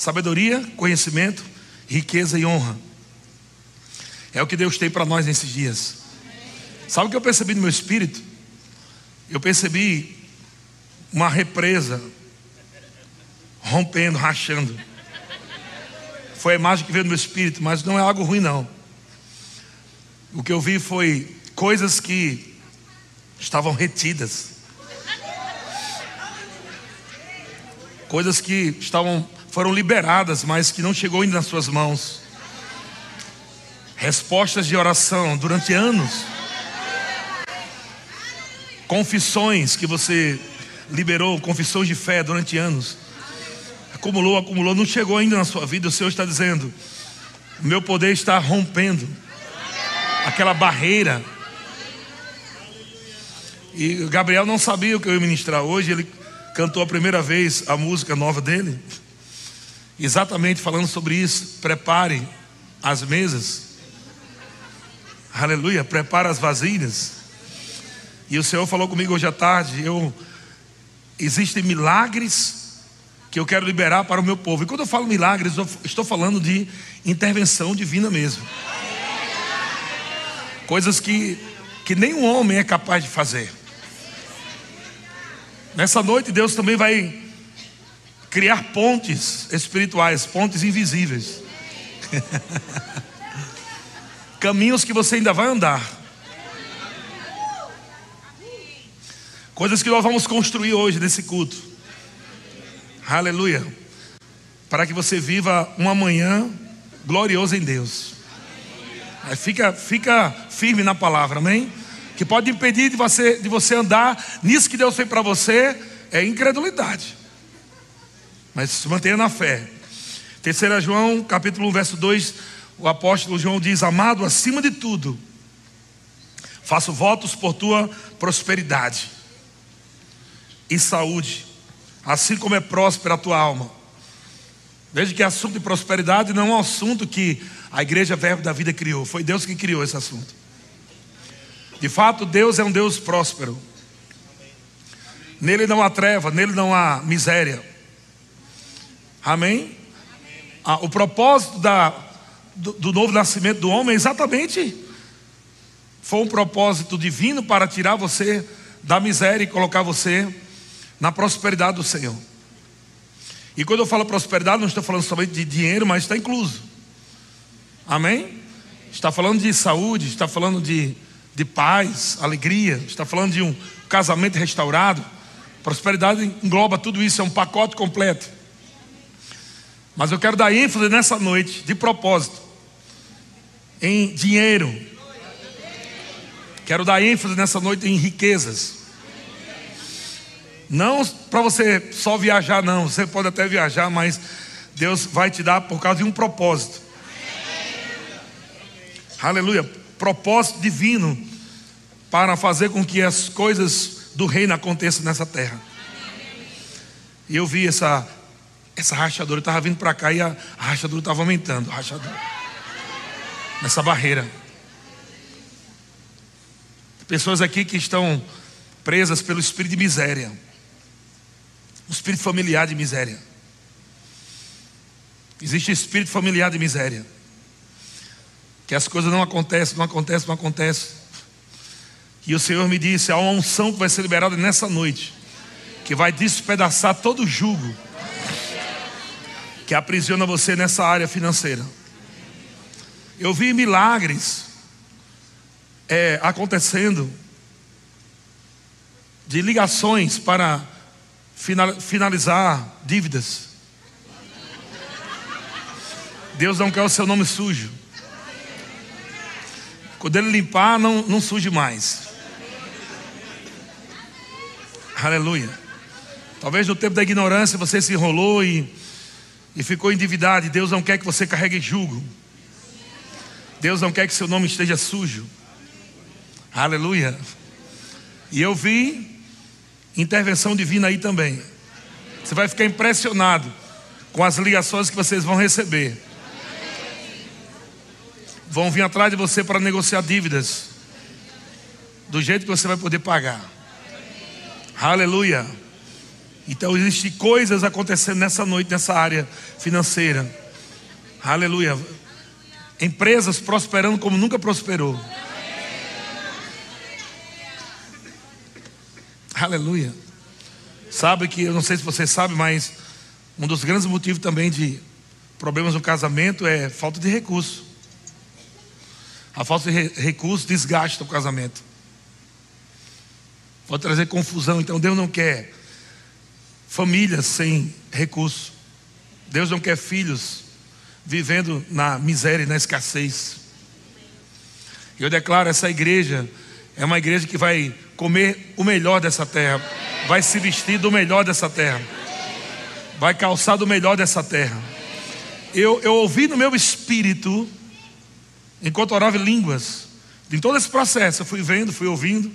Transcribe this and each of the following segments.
sabedoria, conhecimento, riqueza e honra. É o que Deus tem para nós nesses dias. Sabe o que eu percebi no meu espírito? Eu percebi uma represa rompendo, rachando. Foi a imagem que veio no meu espírito, mas não é algo ruim, não. O que eu vi foi coisas que estavam retidas, coisas que estavam foram liberadas, mas que não chegou ainda nas suas mãos. Respostas de oração durante anos. Confissões que você liberou, confissões de fé durante anos acumulou, acumulou, não chegou ainda na sua vida, o Senhor está dizendo: meu poder está rompendo aquela barreira. E Gabriel não sabia o que eu ia ministrar hoje, ele cantou a primeira vez a música nova dele, exatamente falando sobre isso. Prepare as mesas, aleluia, prepare as vasilhas. E o Senhor falou comigo hoje à tarde: eu, existem milagres que eu quero liberar para o meu povo. E quando eu falo milagres, eu estou falando de intervenção divina mesmo. Coisas que, que nenhum homem é capaz de fazer. Nessa noite, Deus também vai criar pontes espirituais, pontes invisíveis. Caminhos que você ainda vai andar. Coisas que nós vamos construir hoje nesse culto. Aleluia. Para que você viva uma manhã gloriosa em Deus. Aí fica, fica firme na palavra, amém? Que pode impedir de você, de você andar nisso que Deus fez para você é incredulidade. Mas se mantenha na fé. Terceira João, capítulo 1, verso 2, o apóstolo João diz: Amado, acima de tudo, faço votos por tua prosperidade e saúde assim como é próspera a tua alma. Veja que assunto de prosperidade não é um assunto que a igreja Verbo da Vida criou, foi Deus que criou esse assunto. De fato, Deus é um Deus próspero. Nele não há treva, nele não há miséria. Amém? Ah, o propósito da, do, do novo nascimento do homem é exatamente foi um propósito divino para tirar você da miséria e colocar você na prosperidade do Senhor. E quando eu falo prosperidade, não estou falando somente de dinheiro, mas está incluso. Amém? Está falando de saúde, está falando de, de paz, alegria, está falando de um casamento restaurado. Prosperidade engloba tudo isso, é um pacote completo. Mas eu quero dar ênfase nessa noite, de propósito, em dinheiro. Quero dar ênfase nessa noite em riquezas. Não para você só viajar, não. Você pode até viajar, mas Deus vai te dar por causa de um propósito. Aleluia. Propósito divino para fazer com que as coisas do reino aconteçam nessa terra. E eu vi essa, essa rachadura, estava vindo para cá e a, rachadura estava aumentando. Rachadura. Nessa barreira. Pessoas aqui que estão presas pelo espírito de miséria um espírito familiar de miséria. Existe espírito familiar de miséria. Que as coisas não acontecem, não acontecem, não acontecem. E o Senhor me disse: há uma unção que vai ser liberada nessa noite, que vai despedaçar todo o jugo que aprisiona você nessa área financeira. Eu vi milagres é, acontecendo de ligações para finalizar dívidas. Deus não quer o seu nome sujo. Quando ele limpar, não, não suje mais. Aleluia. Talvez no tempo da ignorância você se enrolou e, e ficou endividado. E Deus não quer que você carregue julgo. Deus não quer que seu nome esteja sujo. Aleluia. E eu vi intervenção divina aí também. Você vai ficar impressionado com as ligações que vocês vão receber. Vão vir atrás de você para negociar dívidas. Do jeito que você vai poder pagar. Aleluia. Então existem coisas acontecendo nessa noite, nessa área financeira. Aleluia. Empresas prosperando como nunca prosperou. Aleluia. Sabe que, eu não sei se você sabe, mas um dos grandes motivos também de problemas no casamento é falta de recurso. A falta de recurso desgasta o casamento. Pode trazer confusão. Então Deus não quer famílias sem recurso. Deus não quer filhos vivendo na miséria e na escassez. Eu declaro essa igreja é uma igreja que vai comer o melhor dessa terra, vai se vestir do melhor dessa terra, vai calçar do melhor dessa terra. Eu, eu ouvi no meu espírito, enquanto orava em línguas, em todo esse processo, eu fui vendo, fui ouvindo,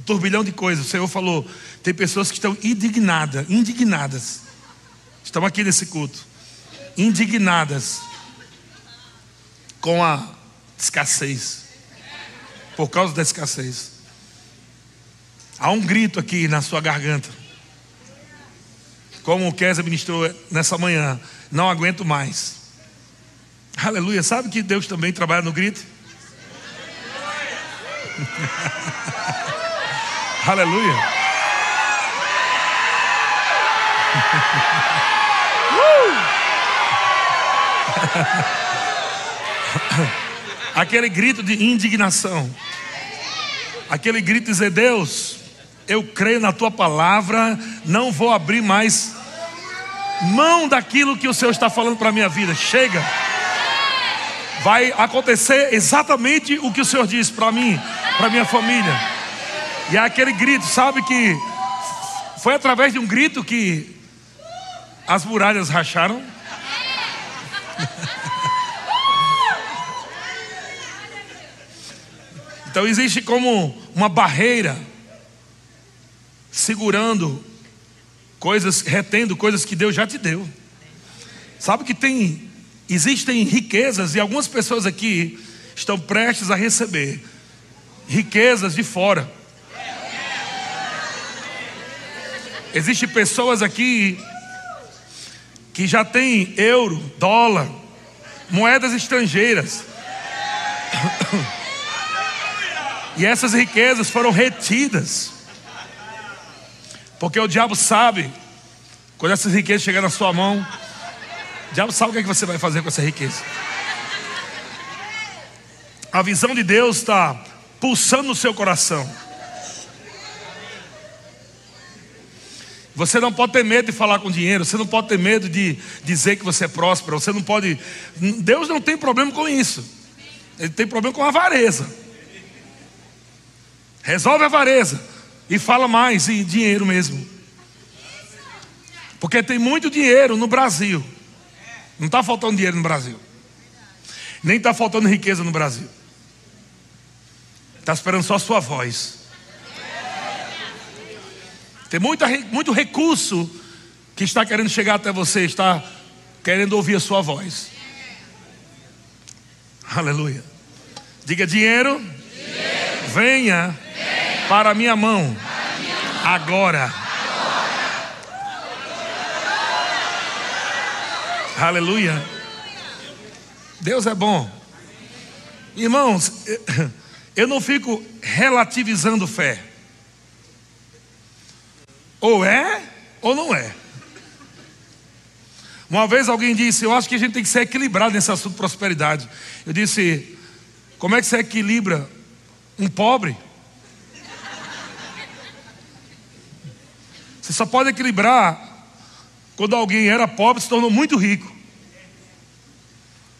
um turbilhão de coisas. O Senhor falou: tem pessoas que estão indignadas, indignadas, estão aqui nesse culto, indignadas com a escassez, por causa da escassez. Há um grito aqui na sua garganta. Como o Kézia ministrou nessa manhã, não aguento mais. Aleluia. Sabe que Deus também trabalha no grito? Aleluia. Aquele grito de indignação. Aquele grito de dizer: Deus, eu creio na tua palavra, não vou abrir mais mão daquilo que o Senhor está falando para a minha vida. Chega. Vai acontecer exatamente o que o Senhor disse para mim, para minha família. E é aquele grito, sabe que foi através de um grito que as muralhas racharam. Então existe como uma barreira segurando coisas, retendo coisas que Deus já te deu. Sabe que tem, existem riquezas e algumas pessoas aqui estão prestes a receber riquezas de fora. Existem pessoas aqui que já têm euro, dólar, moedas estrangeiras. E essas riquezas foram retidas. Porque o diabo sabe, quando essas riquezas chegarem na sua mão, o diabo sabe o que, é que você vai fazer com essa riqueza. A visão de Deus está pulsando no seu coração. Você não pode ter medo de falar com dinheiro, você não pode ter medo de dizer que você é próspero, você não pode. Deus não tem problema com isso. Ele tem problema com a avareza. Resolve a avareza. E fala mais em dinheiro mesmo. Porque tem muito dinheiro no Brasil. Não está faltando dinheiro no Brasil. Nem está faltando riqueza no Brasil. Está esperando só a sua voz. Tem muita, muito recurso que está querendo chegar até você, está querendo ouvir a sua voz. Aleluia. Diga dinheiro, dinheiro. venha para a minha mão. Agora. Aleluia. Deus é bom. Irmãos, eu não fico relativizando fé. Ou é ou não é. Uma vez alguém disse: Eu acho que a gente tem que ser equilibrado nesse assunto de prosperidade. Eu disse: Como é que você equilibra um pobre? Você só pode equilibrar quando alguém era pobre e se tornou muito rico.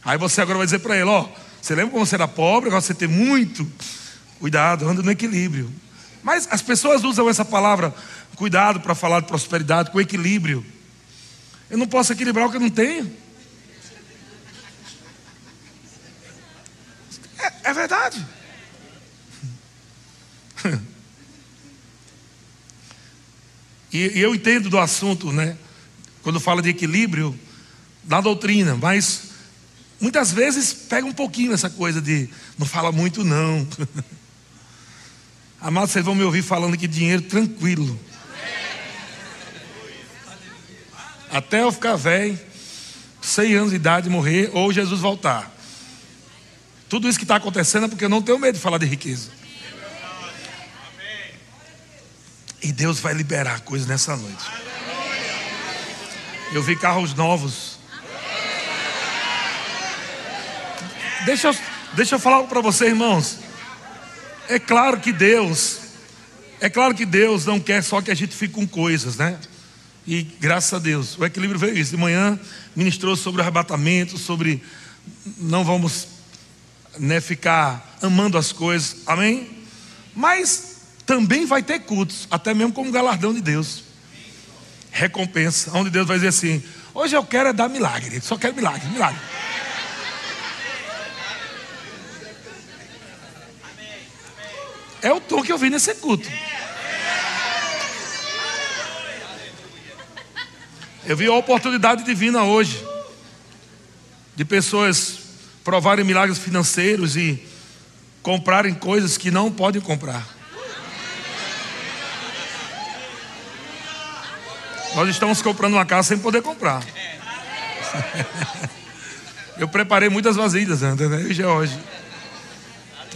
Aí você agora vai dizer para ele: Ó, você lembra quando você era pobre? Agora você tem muito. Cuidado, anda no equilíbrio. Mas as pessoas usam essa palavra cuidado para falar de prosperidade com equilíbrio. Eu não posso equilibrar o que eu não tenho. É, é verdade. E, e eu entendo do assunto, né? Quando fala de equilíbrio da doutrina, mas muitas vezes pega um pouquinho essa coisa de não fala muito não. Amados, vocês vão me ouvir falando que dinheiro tranquilo. até eu ficar velho, 100 anos de idade, morrer, ou Jesus voltar. Tudo isso que está acontecendo é porque eu não tenho medo de falar de riqueza. E Deus vai liberar coisas nessa noite. Eu vi carros novos. Deixa eu, deixa eu falar para você, irmãos. É claro que Deus, é claro que Deus não quer só que a gente fique com coisas, né? E graças a Deus, o equilíbrio veio isso. De manhã ministrou sobre arrebatamento, sobre não vamos né, ficar amando as coisas, amém? Mas também vai ter cultos, até mesmo como galardão de Deus. Recompensa, onde Deus vai dizer assim: hoje eu quero é dar milagre, só quero milagre, milagre. É o tom que eu vi nesse culto. Eu vi a oportunidade divina hoje de pessoas provarem milagres financeiros e comprarem coisas que não podem comprar. Nós estamos comprando uma casa sem poder comprar. Eu preparei muitas vasilhas, né? Eu e George.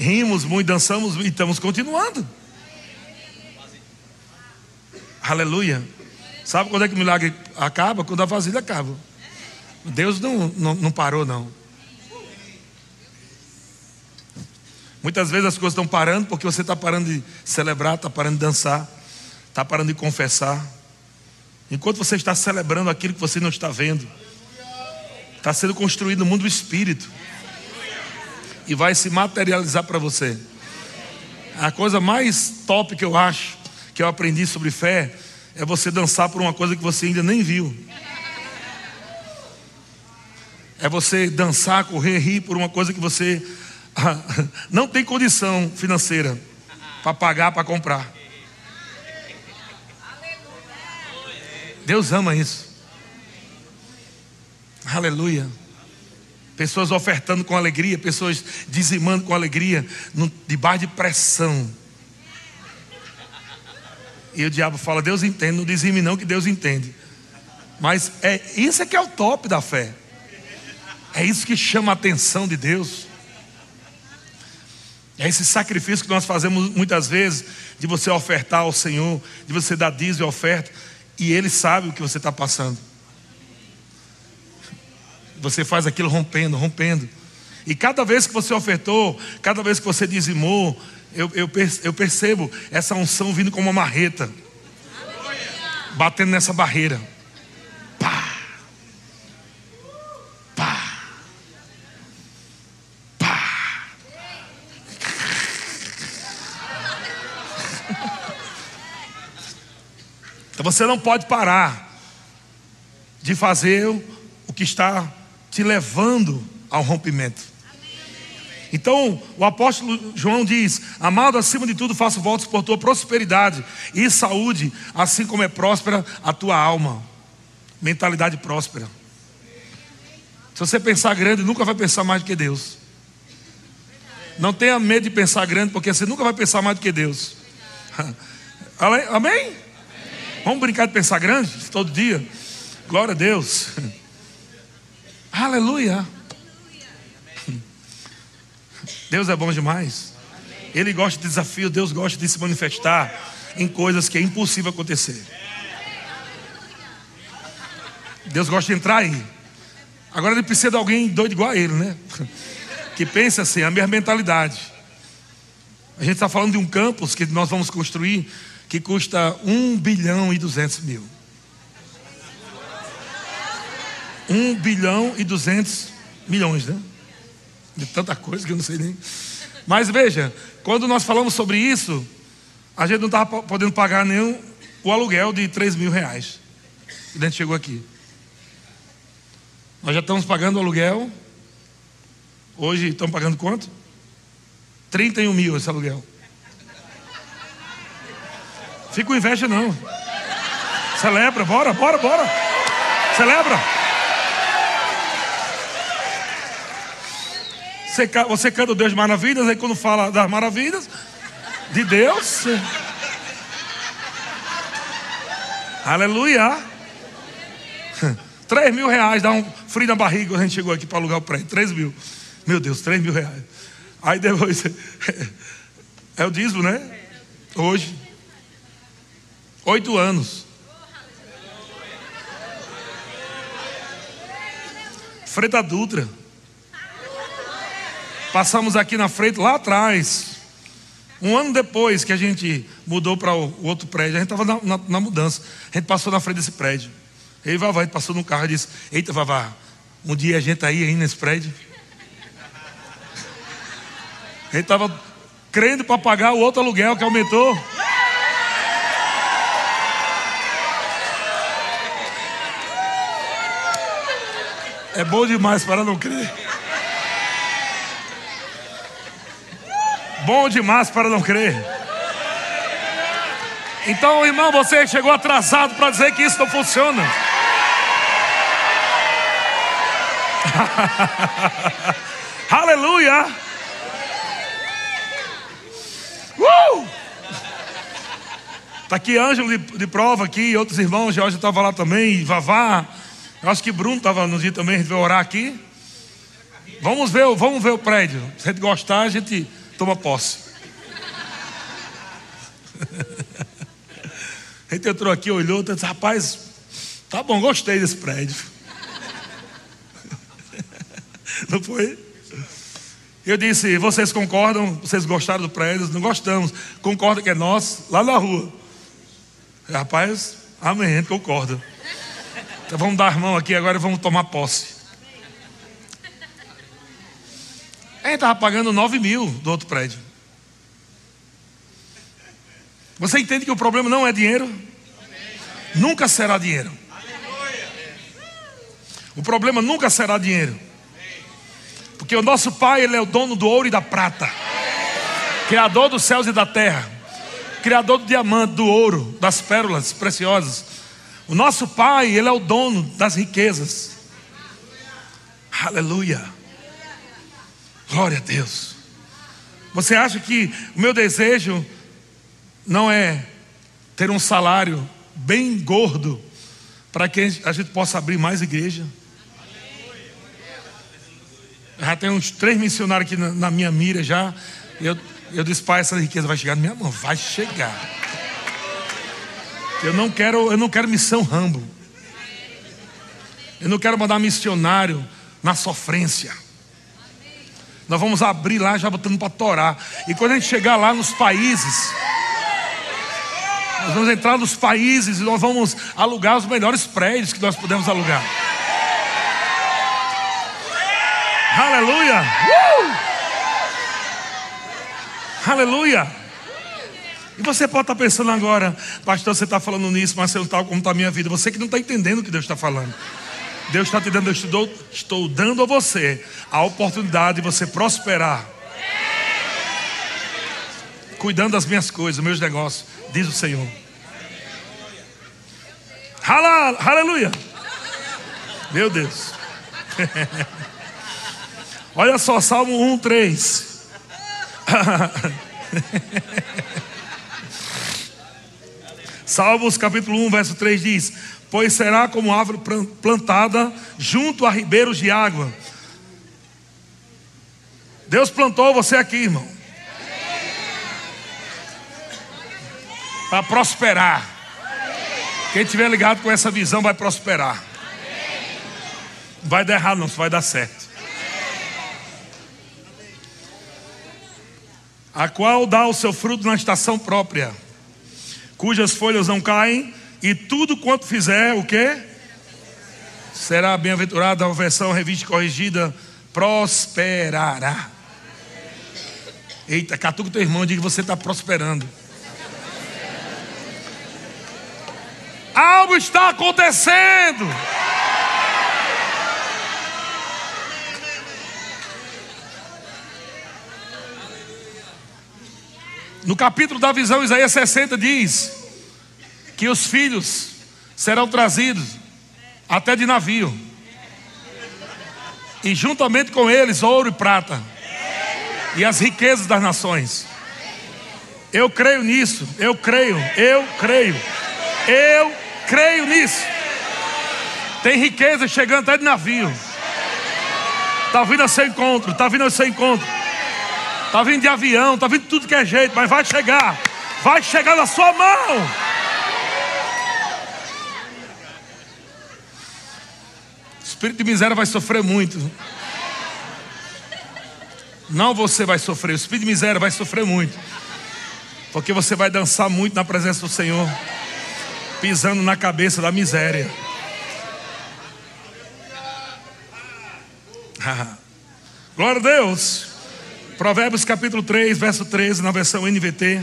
Rimos muito, dançamos e estamos continuando. Aleluia. Sabe quando é que o milagre acaba? Quando a vasilha acaba. Deus não, não, não parou, não. Muitas vezes as coisas estão parando porque você está parando de celebrar, está parando de dançar, está parando de confessar. Enquanto você está celebrando aquilo que você não está vendo, está sendo construído no mundo do espírito e vai se materializar para você. A coisa mais top que eu acho, que eu aprendi sobre fé, é você dançar por uma coisa que você ainda nem viu. É você dançar, correr, rir por uma coisa que você não tem condição financeira para pagar, para comprar. Deus ama isso. Aleluia. Pessoas ofertando com alegria, pessoas dizimando com alegria, debaixo de pressão. E o diabo fala: Deus entende, não dizime não, que Deus entende. Mas é isso é que é o top da fé. É isso que chama a atenção de Deus. É esse sacrifício que nós fazemos muitas vezes, de você ofertar ao Senhor, de você dar dízimo e oferta, e Ele sabe o que você está passando. Você faz aquilo rompendo, rompendo. E cada vez que você ofertou, cada vez que você dizimou, eu, eu, eu percebo essa unção vindo como uma marreta, batendo nessa barreira. Pá, pá, pá. Então você não pode parar de fazer o que está te levando ao rompimento. Então, o apóstolo João diz: Amado, acima de tudo, faço votos por tua prosperidade e saúde, assim como é próspera a tua alma. Mentalidade próspera. Se você pensar grande, nunca vai pensar mais do que Deus. Não tenha medo de pensar grande, porque você nunca vai pensar mais do que Deus. Amém? Amém? Vamos brincar de pensar grande todo dia? Glória a Deus. Aleluia. Deus é bom demais. Ele gosta de desafio, Deus gosta de se manifestar em coisas que é impossível acontecer. Deus gosta de entrar aí. Agora ele precisa de alguém doido igual a ele, né? Que pensa assim, a mesma mentalidade. A gente está falando de um campus que nós vamos construir que custa 1 bilhão e 200 mil. 1 bilhão e 200 milhões, né? de tanta coisa que eu não sei nem. Mas veja, quando nós falamos sobre isso, a gente não estava podendo pagar nem o aluguel de 3 mil reais. E a gente chegou aqui. Nós já estamos pagando o aluguel. Hoje estamos pagando quanto? 31 mil esse aluguel. Fica com inveja não. Celebra, bora, bora, bora. Celebra. Você, você canta o Deus de maravilhas, aí quando fala das maravilhas de Deus. Você... Aleluia. 3 mil reais, dá um frio na barriga quando a gente chegou aqui para alugar o prédio. 3 mil. Meu Deus, 3 mil reais. Aí depois. É o dízimo, né? Hoje. Oito anos. Freta Dutra. Passamos aqui na frente, lá atrás. Um ano depois que a gente mudou para o outro prédio, a gente estava na, na, na, mudança. A gente passou na frente desse prédio. Aí Vavá, passou no carro e disse: Eita, Vavá, um dia a gente aí, aí nesse prédio. A gente estava crendo para pagar o outro aluguel que aumentou. É bom demais para não crer. Bom demais para não crer. Então, irmão, você chegou atrasado para dizer que isso não funciona. Aleluia! Uh! Tá aqui Ângelo de, de, prova aqui, outros irmãos, Jorge estava lá também, Vavá. Eu acho que Bruno estava no dia também, a gente vai orar aqui. Vamos ver, vamos ver o prédio. Se a gente gostar, a gente toma posse. A gente entrou aqui, olhou, disse, rapaz, tá bom, gostei desse prédio. Não foi? Eu disse, vocês concordam? Vocês gostaram do prédio? Não gostamos. Concorda que é nosso? Lá na rua. Rapaz, amém, concorda. Então vamos dar a mão aqui agora e vamos tomar posse. A gente estava pagando 9 mil do outro prédio. Você entende que o problema não é dinheiro? Nunca será dinheiro. O problema nunca será dinheiro. Porque o nosso Pai, Ele é o dono do ouro e da prata, Criador dos céus e da terra, Criador do diamante, do ouro, das pérolas preciosas. O nosso Pai, Ele é o dono das riquezas. Aleluia. Glória a Deus. Você acha que o meu desejo não é ter um salário bem gordo para que a gente possa abrir mais igreja? Já tem uns três missionários aqui na, minha mira já. Eu, eu disse, pai, essa riqueza vai chegar na minha mão. Vai chegar. Eu não quero, eu não quero missão Rambo. Eu não quero mandar missionário na sofrência. Nós vamos abrir lá já botando para torar. E quando a gente chegar lá nos países, nós vamos entrar nos países e nós vamos alugar os melhores prédios que nós podemos alugar. Aleluia! Uh! Aleluia! E você pode estar pensando agora, pastor, você está falando nisso, mas você não está como está a minha vida. Você que não está entendendo o que Deus está falando. Deus está te dando, eu estou, estou dando a você a oportunidade de você prosperar. Cuidando das minhas coisas, meus negócios, diz o Senhor. Aleluia. Meu Deus. Olha só, Salmo 1, 3. Salmos capítulo 1, verso 3 diz: pois será como árvore plantada junto a ribeiros de água. Deus plantou você aqui, irmão, para prosperar. Quem tiver ligado com essa visão vai prosperar. Não vai dar errado, não, vai dar certo. A qual dá o seu fruto na estação própria, cujas folhas não caem e tudo quanto fizer, o que? Será bem-aventurado, a versão revista corrigida, prosperará. Eita, catuca teu irmão, diga que você está prosperando. Algo está acontecendo. No capítulo da visão, Isaías 60 diz: que os filhos serão trazidos até de navio, e juntamente com eles ouro e prata, e as riquezas das nações. Eu creio nisso, eu creio, eu creio, eu creio nisso. Tem riqueza chegando até de navio. Está vindo a seu encontro, está vindo a seu encontro. Está vindo de avião, está vindo de tudo que é jeito, mas vai chegar. Vai chegar na sua mão. Espírito de miséria vai sofrer muito. Não você vai sofrer, o espírito de miséria vai sofrer muito. Porque você vai dançar muito na presença do Senhor, pisando na cabeça da miséria. Glória a Deus. Provérbios capítulo 3, verso 13, na versão NVT.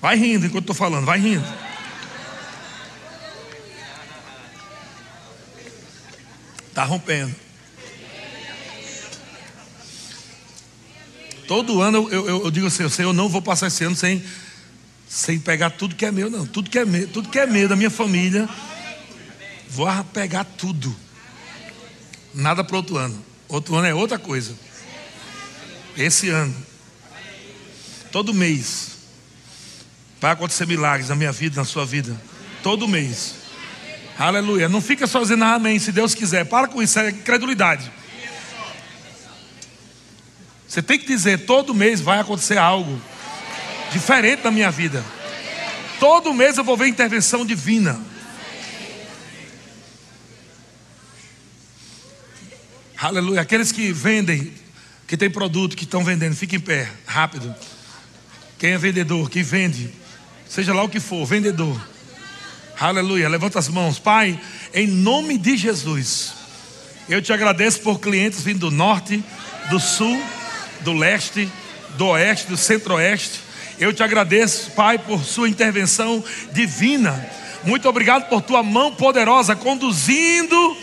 Vai rindo enquanto estou falando, vai rindo. Está rompendo. Todo ano eu, eu, eu digo assim, Senhor, eu não vou passar esse ano sem, sem pegar tudo que é meu, não. Tudo que é meu, tudo que é meu da minha família. Vou pegar tudo. Nada para outro ano. Outro ano é outra coisa. Esse ano. Todo mês. Vai acontecer milagres na minha vida, na sua vida. Todo mês. Aleluia. Não fica só dizendo amém, se Deus quiser. Para com isso, é incredulidade. Você tem que dizer: todo mês vai acontecer algo diferente na minha vida. Todo mês eu vou ver intervenção divina. Aleluia. Aqueles que vendem, que tem produto, que estão vendendo, fique em pé, rápido. Quem é vendedor, que vende, seja lá o que for, vendedor. Aleluia. Levanta as mãos. Pai, em nome de Jesus, eu te agradeço por clientes vindo do norte, do sul do leste, do oeste, do centro-oeste. Eu te agradeço, Pai, por sua intervenção divina. Muito obrigado por tua mão poderosa conduzindo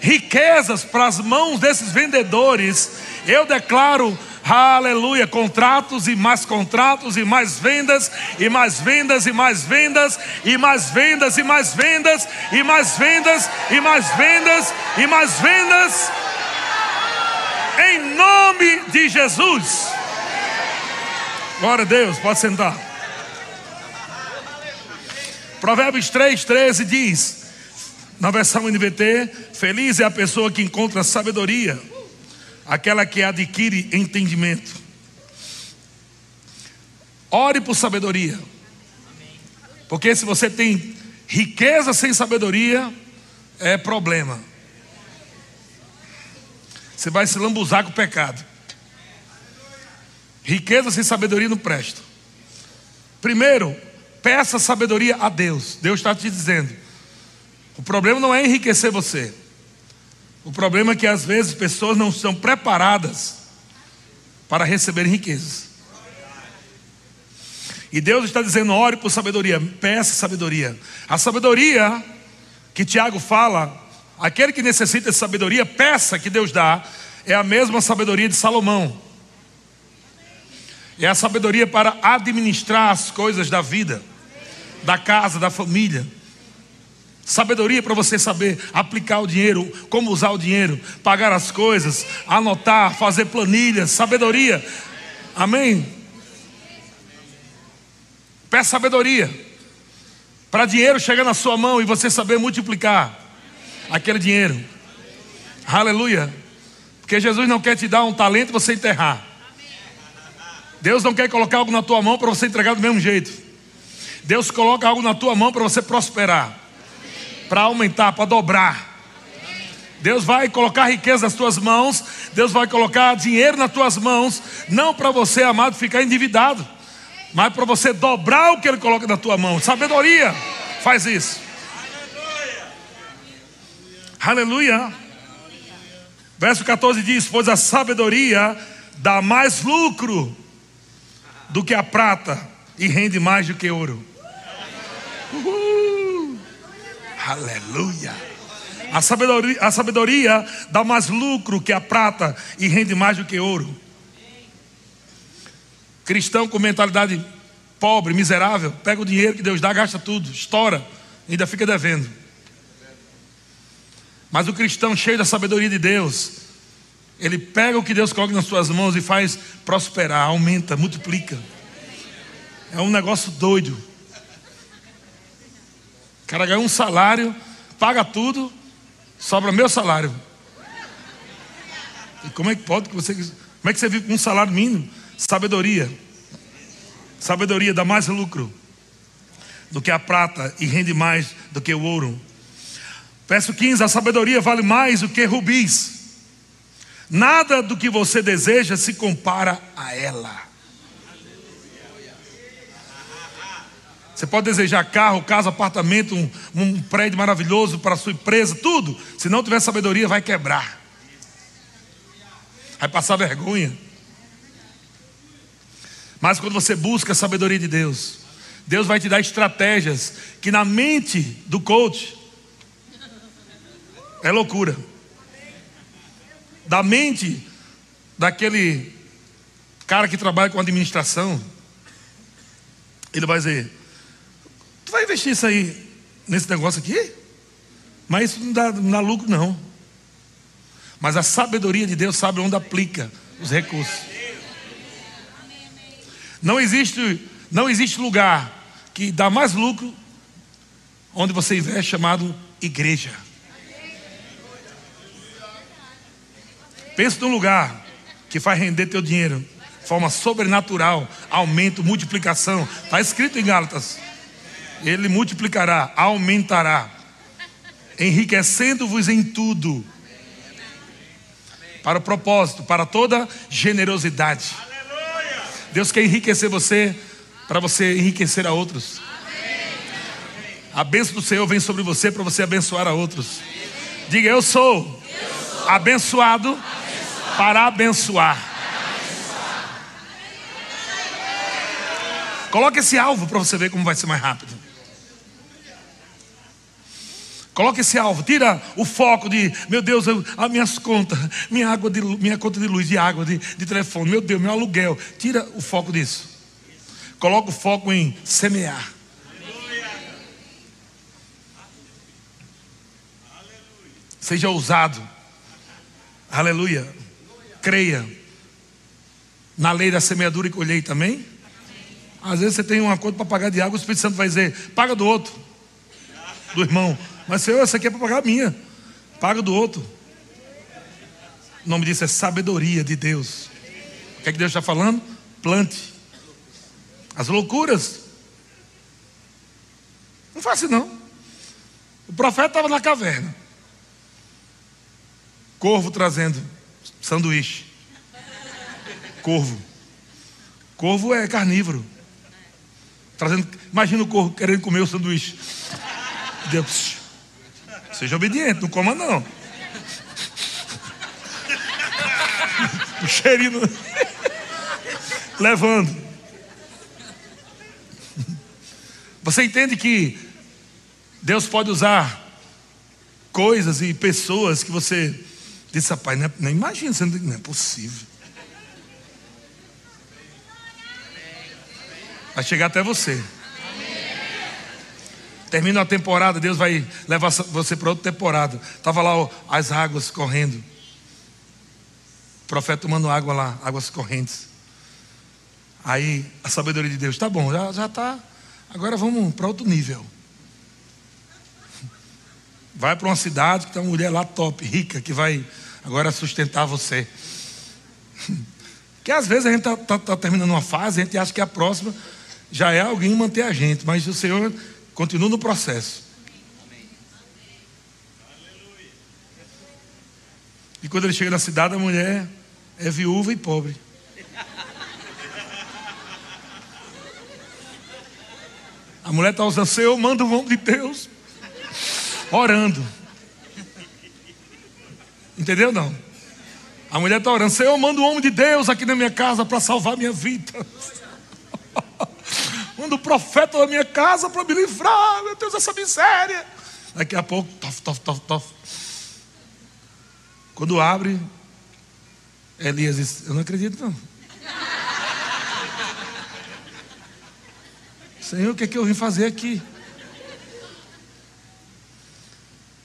riquezas para as mãos desses vendedores. Eu declaro Aleluia, contratos e mais contratos e mais vendas e mais vendas e mais vendas e mais vendas e mais vendas e mais vendas e mais vendas e mais vendas em nome de Jesus. Glória a Deus, pode sentar. Provérbios 3, 13 diz, na versão NVT: Feliz é a pessoa que encontra sabedoria, aquela que adquire entendimento. Ore por sabedoria, porque se você tem riqueza sem sabedoria, é problema você vai se lambuzar com o pecado. Riqueza sem sabedoria não presta. Primeiro, peça sabedoria a Deus. Deus está te dizendo. O problema não é enriquecer você. O problema é que às vezes pessoas não estão preparadas para receber riquezas. E Deus está dizendo: ore por sabedoria, peça sabedoria. A sabedoria que Tiago fala Aquele que necessita de sabedoria, peça que Deus dá, é a mesma sabedoria de Salomão. É a sabedoria para administrar as coisas da vida, da casa, da família. Sabedoria para você saber aplicar o dinheiro, como usar o dinheiro, pagar as coisas, anotar, fazer planilhas. Sabedoria. Amém? Peça sabedoria. Para dinheiro chegar na sua mão e você saber multiplicar aquele dinheiro. Aleluia. Porque Jesus não quer te dar um talento para você enterrar. Deus não quer colocar algo na tua mão para você entregar do mesmo jeito. Deus coloca algo na tua mão para você prosperar, para aumentar, para dobrar. Deus vai colocar riqueza nas tuas mãos, Deus vai colocar dinheiro nas tuas mãos, não para você, amado, ficar endividado, mas para você dobrar o que Ele coloca na tua mão. Sabedoria faz isso. Aleluia. Verso 14 diz: Pois a sabedoria dá mais lucro do que a prata e rende mais do que ouro. Uhul. Aleluia. A sabedoria, a sabedoria dá mais lucro que a prata e rende mais do que ouro. Cristão com mentalidade pobre, miserável, pega o dinheiro que Deus dá, gasta tudo, estoura, ainda fica devendo. Mas o cristão cheio da sabedoria de Deus, ele pega o que Deus coloca nas suas mãos e faz prosperar, aumenta, multiplica. É um negócio doido. O cara ganha um salário paga tudo, sobra meu salário. E como é que pode que você. Como é que você vive com um salário mínimo? Sabedoria. Sabedoria dá mais lucro do que a prata e rende mais do que o ouro. Verso 15: A sabedoria vale mais do que rubis. Nada do que você deseja se compara a ela. Você pode desejar carro, casa, apartamento, um, um prédio maravilhoso para a sua empresa, tudo. Se não tiver sabedoria, vai quebrar. Vai passar vergonha. Mas quando você busca a sabedoria de Deus, Deus vai te dar estratégias que na mente do coach é loucura. Da mente daquele cara que trabalha com administração, ele vai dizer: Tu vai investir isso aí nesse negócio aqui? Mas isso não dá, não dá lucro, não. Mas a sabedoria de Deus sabe onde aplica os recursos. Não existe, não existe lugar que dá mais lucro onde você investe chamado igreja. Pensa num lugar que faz render teu dinheiro de forma sobrenatural, aumento, multiplicação. Está escrito em Gálatas. Ele multiplicará, aumentará, enriquecendo-vos em tudo, para o propósito, para toda generosidade. Deus quer enriquecer você, para você enriquecer a outros. A bênção do Senhor vem sobre você para você abençoar a outros. Diga, eu sou, abençoado, para abençoar. Coloque esse alvo para você ver como vai ser mais rápido. Coloque esse alvo, tira o foco de, meu Deus, eu, as minhas contas, minha, água de, minha conta de luz, de água, de, de telefone, meu Deus, meu aluguel. Tira o foco disso. Coloque o foco em semear. Seja ousado. Aleluia. Creia. Na lei da semeadura e colheita, também. Às vezes você tem uma conta para pagar de água, o Espírito Santo vai dizer: paga do outro, do irmão. Mas Senhor, essa aqui é para pagar a minha. Paga do outro. O nome disso é sabedoria de Deus. O que é que Deus está falando? Plante. As loucuras. Não assim não. O profeta estava na caverna. Corvo trazendo sanduíche. Corvo. Corvo é carnívoro. Trazendo, imagina o corvo querendo comer o sanduíche. Deus. Seja obediente, não coma não. o cheirinho levando. Você entende que Deus pode usar coisas e pessoas que você disse, rapaz, não, é, não imagina, não é possível. Vai chegar até você. Termina a temporada, Deus vai levar você para outra temporada. Estava lá ó, as águas correndo. O profeta tomando água lá, águas correntes. Aí a sabedoria de Deus, tá bom, já já tá. Agora vamos para outro nível. Vai para uma cidade que tem uma mulher lá top, rica, que vai agora sustentar você. Que às vezes a gente está tá, tá terminando uma fase, a gente acha que a próxima já é alguém manter a gente, mas o Senhor Continua no processo. E quando ele chega na cidade, a mulher é viúva e pobre. A mulher está usando, Senhor, manda o nome de Deus. Orando. Entendeu não? A mulher está orando, Senhor, manda o homem de Deus aqui na minha casa para salvar minha vida. Manda o profeta da minha casa para me livrar, meu Deus, dessa miséria. Daqui a pouco, tof, tof, tof, tof. Quando abre, Elias diz: Eu não acredito, não. Senhor, o que é que eu vim fazer aqui?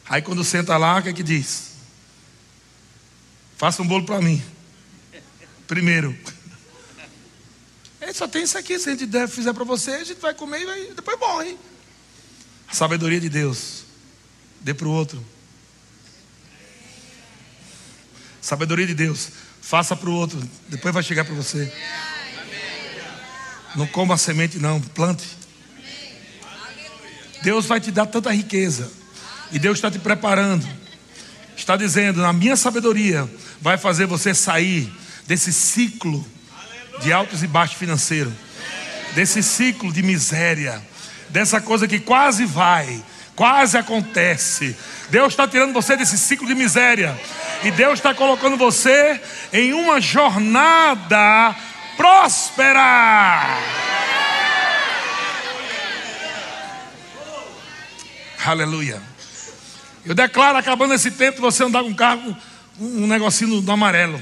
Aí quando senta lá, o que é que diz? Faça um bolo para mim. Primeiro. Ele só tem isso aqui. Se a gente der, fizer para você, a gente vai comer e vai, depois morre. A sabedoria de Deus dê para o outro. Sabedoria de Deus, faça para o outro, depois vai chegar para você. Não coma a semente, não, plante. Deus vai te dar tanta riqueza, e Deus está te preparando, está dizendo: na minha sabedoria, vai fazer você sair desse ciclo de altos e baixos financeiro, desse ciclo de miséria, dessa coisa que quase vai, quase acontece. Deus está tirando você desse ciclo de miséria e Deus está colocando você em uma jornada próspera. Aleluia. Eu declaro, acabando esse tempo, você andar com um carro, um negocinho do amarelo.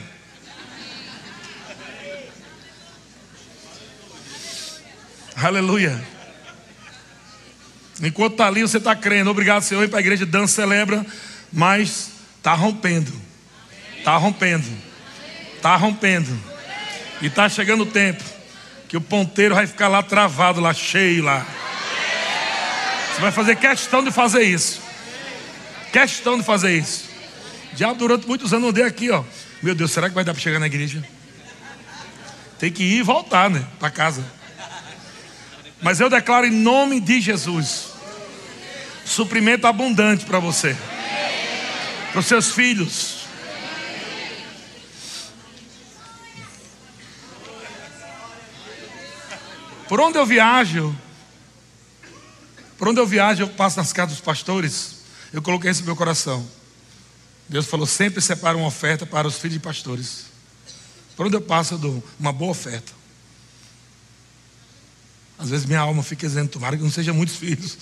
Aleluia. Enquanto está ali, você está crendo. Obrigado, Senhor. Ir para a igreja, dança, celebra. Mas está rompendo. Está rompendo. Está rompendo. E está chegando o tempo que o ponteiro vai ficar lá travado, lá cheio lá. Você vai fazer questão de fazer isso. Questão de fazer isso. Já durante muitos anos andei aqui, ó. Meu Deus, será que vai dar para chegar na igreja? Tem que ir e voltar, né? Para casa. Mas eu declaro em nome de Jesus suprimento abundante para você, para os seus filhos, Por onde eu viajo, por onde eu viajo, eu passo nas casas dos pastores, eu coloquei isso no meu coração. Deus falou: sempre separa uma oferta para os filhos de pastores. Por onde eu passo, eu dou uma boa oferta. Às vezes minha alma fica dizendo: tomara que não seja muitos filhos.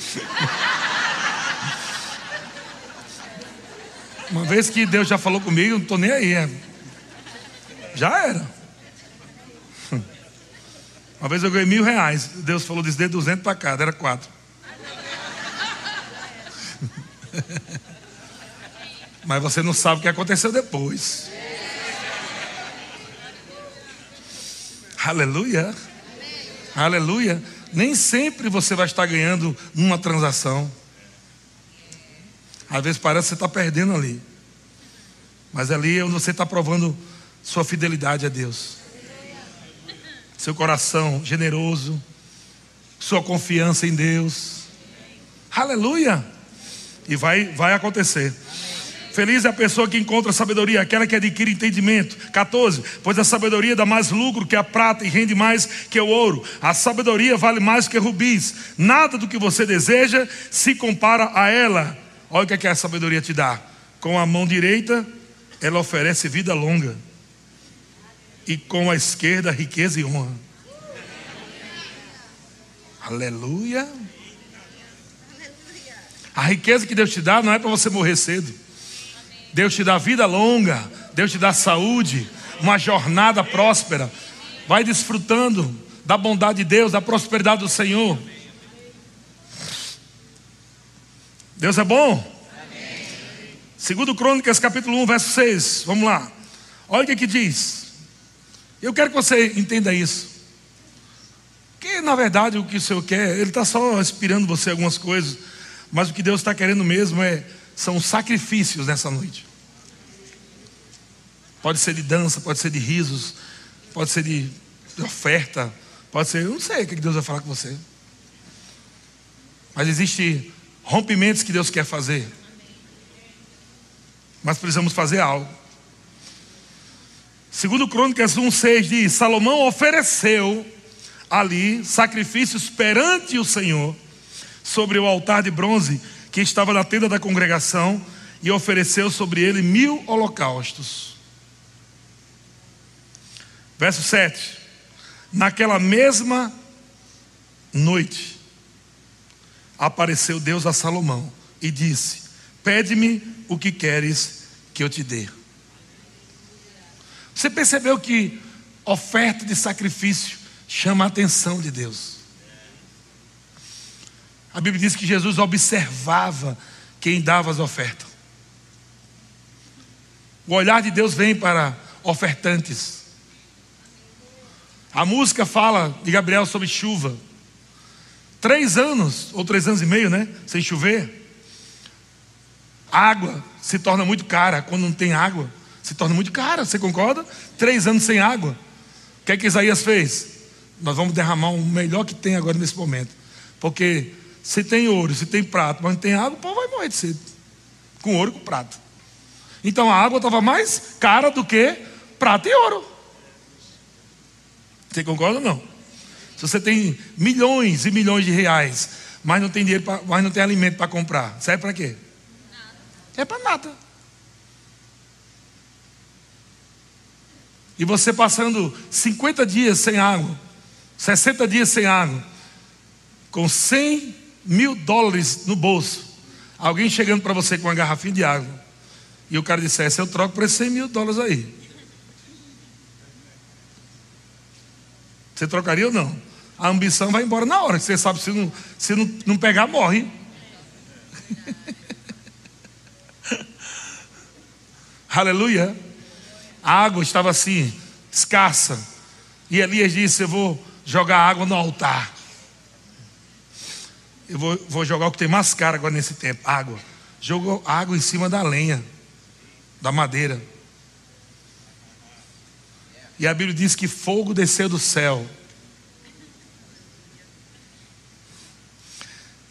uma vez que Deus já falou comigo, não estou nem aí. É. Já era. Uma vez eu ganhei mil reais. Deus falou, dê 200 para cada, era quatro. Mas você não sabe o que aconteceu depois. Aleluia. Aleluia. Nem sempre você vai estar ganhando numa transação. Às vezes parece que você está perdendo ali. Mas ali é onde você está provando sua fidelidade a Deus seu coração generoso, sua confiança em Deus. Aleluia! E vai, vai acontecer. Feliz é a pessoa que encontra sabedoria, aquela que adquire entendimento. 14. Pois a sabedoria dá mais lucro que a prata e rende mais que o ouro. A sabedoria vale mais que rubis. Nada do que você deseja se compara a ela. Olha o que, é que a sabedoria te dá. Com a mão direita, ela oferece vida longa e com a esquerda riqueza e honra. Aleluia. A riqueza que Deus te dá não é para você morrer cedo. Deus te dá vida longa, Deus te dá saúde, uma jornada próspera. Vai desfrutando da bondade de Deus, da prosperidade do Senhor. Deus é bom. Segundo Crônicas, capítulo 1, verso 6. Vamos lá. Olha o que, que diz. Eu quero que você entenda isso. Que na verdade o que o Senhor quer, Ele está só inspirando você algumas coisas, mas o que Deus está querendo mesmo é são sacrifícios nessa noite. Pode ser de dança, pode ser de risos, pode ser de, oferta, pode ser, eu não sei o que Deus vai falar com você. Mas existe rompimentos que Deus quer fazer. Mas precisamos fazer algo. Segundo Crônicas 1,6 diz: Salomão ofereceu ali sacrifícios perante o Senhor sobre o altar de bronze que estava na tenda da congregação e ofereceu sobre ele mil holocaustos. Verso 7: Naquela mesma noite apareceu Deus a Salomão e disse: Pede-me o que queres que eu te dê. Você percebeu que oferta de sacrifício chama a atenção de Deus? A Bíblia diz que Jesus observava quem dava as ofertas. O olhar de Deus vem para ofertantes. A música fala de Gabriel sobre chuva. Três anos, ou três anos e meio, né? Sem chover. Água se torna muito cara quando não tem água. Se torna muito cara, você concorda? Três anos sem água. O que é que Isaías fez? Nós vamos derramar o melhor que tem agora nesse momento. Porque se tem ouro, se tem prato, mas não tem água, o povo vai morrer de sede. Com ouro e com prato. Então a água estava mais cara do que prata e ouro. Você concorda ou não? Se você tem milhões e milhões de reais, mas não tem dinheiro, pra, mas não tem alimento para comprar, serve para quê? É para nada. E você passando 50 dias sem água, 60 dias sem água, com 100 mil dólares no bolso, alguém chegando para você com uma garrafinha de água, e o cara dissesse: Eu troco por esses 100 mil dólares aí. Você trocaria ou não? A ambição vai embora na hora, você sabe, se não, se não, não pegar, morre. Aleluia. A água estava assim, escassa. E Elias disse: Eu vou jogar água no altar. Eu vou, vou jogar o que tem mais caro agora nesse tempo: água. Jogou água em cima da lenha, da madeira. E a Bíblia diz que fogo desceu do céu.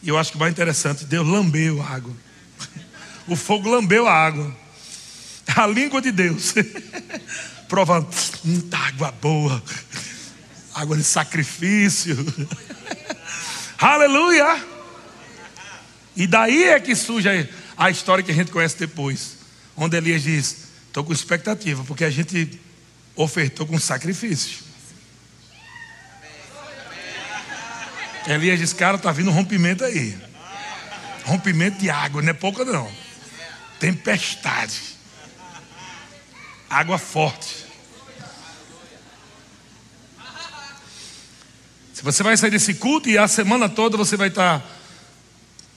E eu acho que o mais interessante, Deus lambeu a água. O fogo lambeu a água. A língua de Deus. Provando, muita água boa. Água de sacrifício. Aleluia! E daí é que surge a história que a gente conhece depois. Onde Elias diz: Estou com expectativa, porque a gente ofertou com sacrifício. Elias diz: Cara, está vindo um rompimento aí. Rompimento de água, não é pouca não. Tempestade. Água forte. Se você vai sair desse culto e a semana toda você vai estar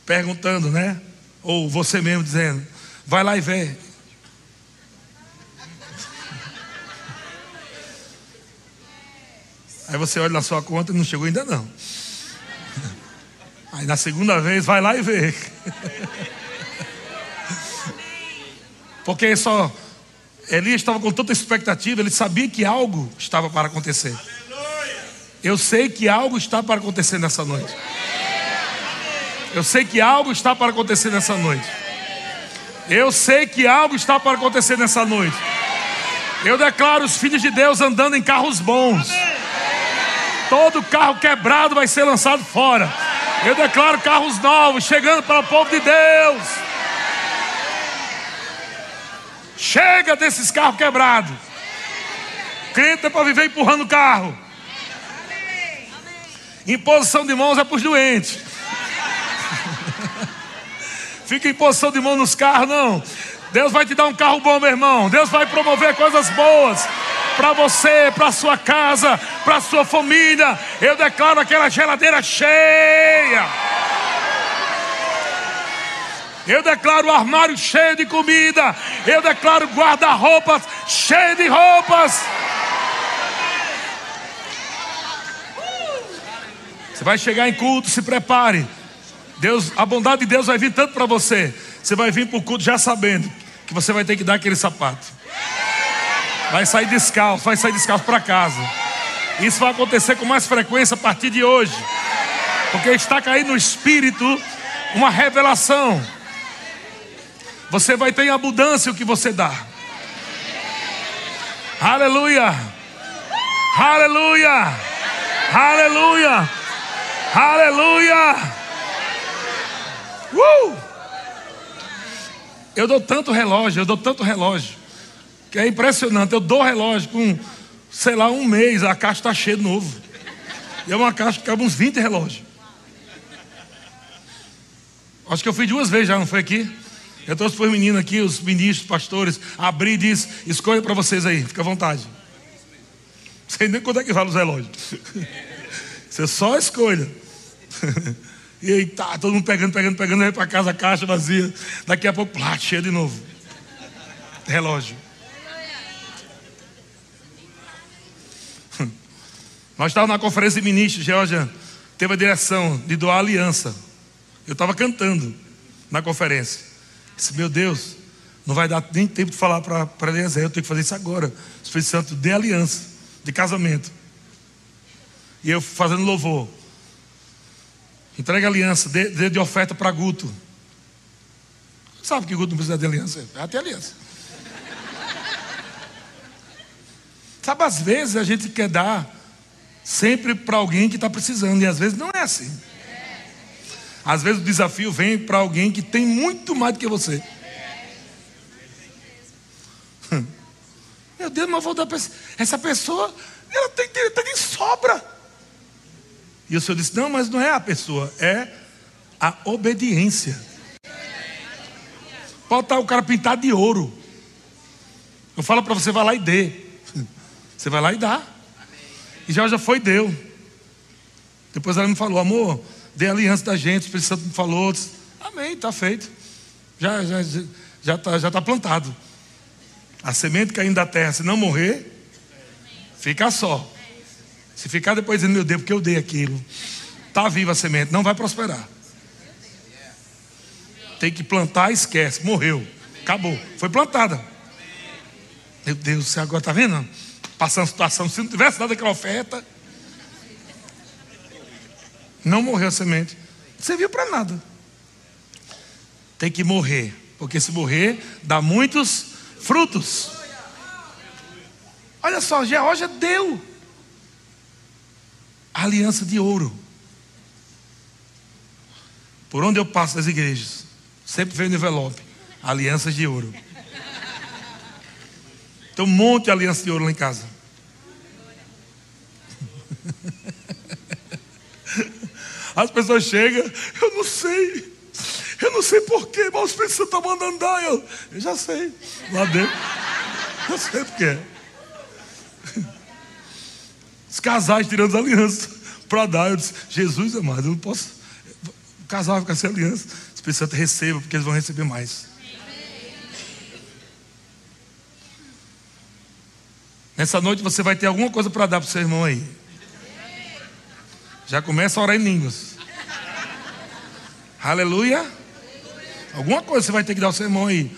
perguntando, né? Ou você mesmo dizendo, vai lá e vê. Aí você olha na sua conta e não chegou ainda não. Aí na segunda vez, vai lá e vê. Porque só Elias estava com tanta expectativa, ele sabia que algo estava para acontecer. Eu sei que algo está para acontecer nessa noite. Eu sei que algo está para acontecer nessa noite. Eu sei que algo está para acontecer nessa noite. Eu declaro os filhos de Deus andando em carros bons. Todo carro quebrado vai ser lançado fora. Eu declaro carros novos chegando para o povo de Deus. Chega desses carros quebrados. Crente é para viver empurrando carro. Imposição de mãos é para os doentes. Fica em posição de mão nos carros, não. Deus vai te dar um carro bom, meu irmão. Deus vai promover coisas boas para você, para sua casa, para sua família. Eu declaro aquela geladeira cheia. Eu declaro o armário cheio de comida. Eu declaro guarda-roupas cheio de roupas. Você vai chegar em culto, se prepare. Deus, a bondade de Deus vai vir tanto para você. Você vai vir para o culto já sabendo que você vai ter que dar aquele sapato. Vai sair descalço, vai sair descalço para casa. Isso vai acontecer com mais frequência a partir de hoje. Porque está caindo no espírito uma revelação. Você vai ter em abundância o que você dá. Aleluia! Aleluia! Aleluia! Aleluia! Uh! Eu dou tanto relógio, eu dou tanto relógio, que é impressionante. Eu dou relógio com, sei lá, um mês, a caixa está cheia de novo. E é uma caixa que cabe uns 20 relógios. Acho que eu fui duas vezes já, não foi aqui? Eu trouxe para os meninos aqui, os ministros, pastores, abri e disse: escolha para vocês aí, fica à vontade. Não sei nem quanto é que vale os relógios. Você só escolha. e tá, todo mundo pegando, pegando, pegando, aí para casa caixa vazia. Daqui a pouco, plá, cheia de novo. Relógio. Nós estávamos na conferência de ministros, Georgia teve a direção de doar aliança. Eu estava cantando na conferência. Disse, meu Deus, não vai dar nem tempo de falar para Eliezer, eu tenho que fazer isso agora. O Espírito Santo de aliança, de casamento. E eu fazendo louvor. Entrega aliança, dê, dê de oferta para Guto. Sabe que Guto não precisa de aliança? É até aliança. Sabe, às vezes a gente quer dar sempre para alguém que está precisando, e às vezes não é assim. Às vezes o desafio vem para alguém que tem muito mais do que você. Meu Deus, mas vou dar para essa pessoa, ela tem, tem, tem sobra. E o Senhor disse: Não, mas não é a pessoa, é a obediência. Pode estar o cara pintado de ouro. Eu falo para você, vai lá e dê. Você vai lá e dá. E já já foi deu. Depois ela me falou, amor, dê a aliança da gente, o Espírito Santo me falou. Disse, Amém, está feito. Já já já está já tá plantado. A semente caindo da terra, se não morrer, fica só. Se ficar depois dizendo, meu Deus, porque eu dei aquilo. Está viva a semente, não vai prosperar. Tem que plantar, esquece, morreu. Acabou. Foi plantada. Meu Deus, você agora está vendo? passando situação, se não tivesse dado aquela oferta, não morreu a semente. Não serviu para nada. Tem que morrer, porque se morrer, dá muitos frutos. Olha só, Geórgia deu a aliança de ouro. Por onde eu passo das igrejas, sempre veio no envelope, alianças de ouro. Tem um monte de aliança de ouro lá em casa. As pessoas chegam, eu não sei, eu não sei porquê, mas o Espírito Santo está mandando dar. Eu, eu já sei, lá dentro, eu sei porquê. Os casais tirando as alianças para dar. Eu disse, Jesus amado, eu não posso. O casal vai ficar sem aliança. O Espírito Santo receba, porque eles vão receber mais. Nessa noite você vai ter alguma coisa para dar para o seu irmão aí. Já começa a orar em línguas. Aleluia. Alguma coisa você vai ter que dar ao seu irmão aí.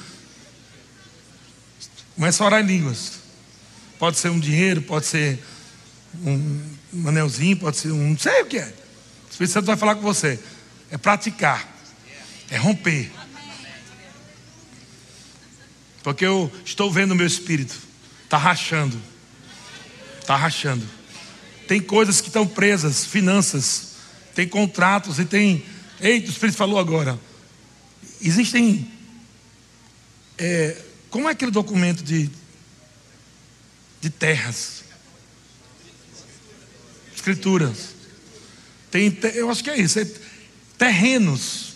Começa a orar em línguas. Pode ser um dinheiro, pode ser um, anelzinho, pode ser um. Não sei o que é. O Espírito Santo vai falar com você. É praticar. É romper. Porque eu estou vendo o meu espírito. Está rachando. Está rachando. Tem coisas que estão presas, finanças, tem contratos e tem. Eita, o Espírito falou agora. Existem. É, como é aquele documento de, de terras? Escrituras. Tem, eu acho que é isso. É terrenos.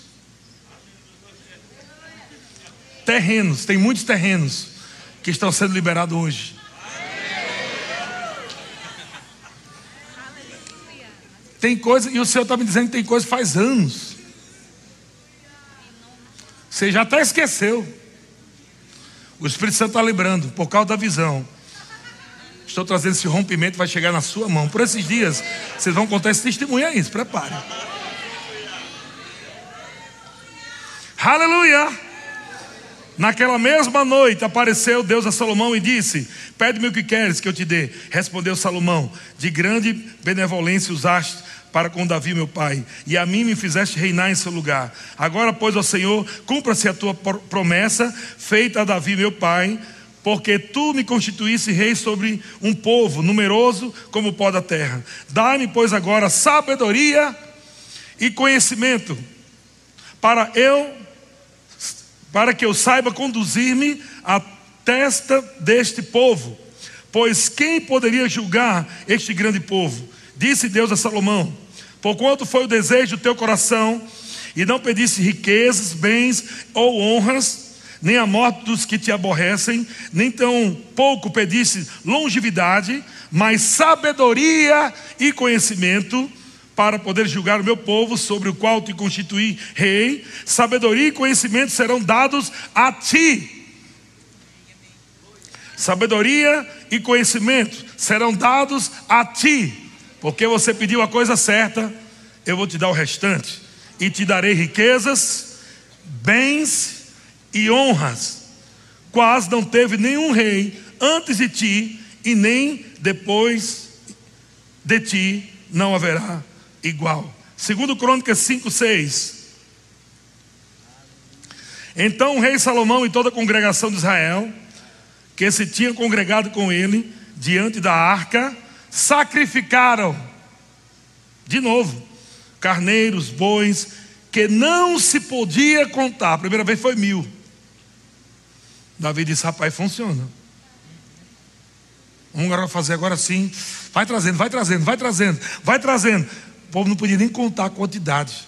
Terrenos. Tem muitos terrenos que estão sendo liberados hoje. Tem coisa, e o Senhor está me dizendo que tem coisa faz anos. Você já até esqueceu. O Espírito Santo está lembrando, por causa da visão. Estou trazendo esse rompimento, vai chegar na sua mão. Por esses dias, vocês vão contar esse testemunho aí, se prepare. Aleluia! Naquela mesma noite apareceu Deus a Salomão e disse: Pede-me o que queres que eu te dê. Respondeu Salomão: De grande benevolência usaste para com Davi, meu pai, e a mim me fizeste reinar em seu lugar. Agora, pois, ó Senhor, cumpra-se a tua promessa feita a Davi, meu pai, porque tu me constituísse rei sobre um povo numeroso como o pó da terra. Dá-me, pois, agora sabedoria e conhecimento para eu para que eu saiba conduzir-me à testa deste povo. Pois quem poderia julgar este grande povo? Disse Deus a Salomão: Porquanto foi o desejo do teu coração, e não pedisse riquezas, bens ou honras, nem a morte dos que te aborrecem, nem tão pouco pedisse longevidade, mas sabedoria e conhecimento, para poder julgar o meu povo, sobre o qual te constituí rei. Sabedoria e conhecimento serão dados a ti. Sabedoria e conhecimento serão dados a ti porque você pediu a coisa certa, eu vou te dar o restante. E te darei riquezas, bens e honras, quase não teve nenhum rei antes de ti, e nem depois de ti não haverá igual. Segundo Crônicas 5, 6. Então o rei Salomão e toda a congregação de Israel, que se tinha congregado com ele diante da arca, sacrificaram, de novo, carneiros, bois, que não se podia contar. A primeira vez foi mil. Davi disse: Rapaz, funciona. Vamos agora fazer agora sim. Vai trazendo, vai trazendo, vai trazendo, vai trazendo. O povo não podia nem contar a quantidade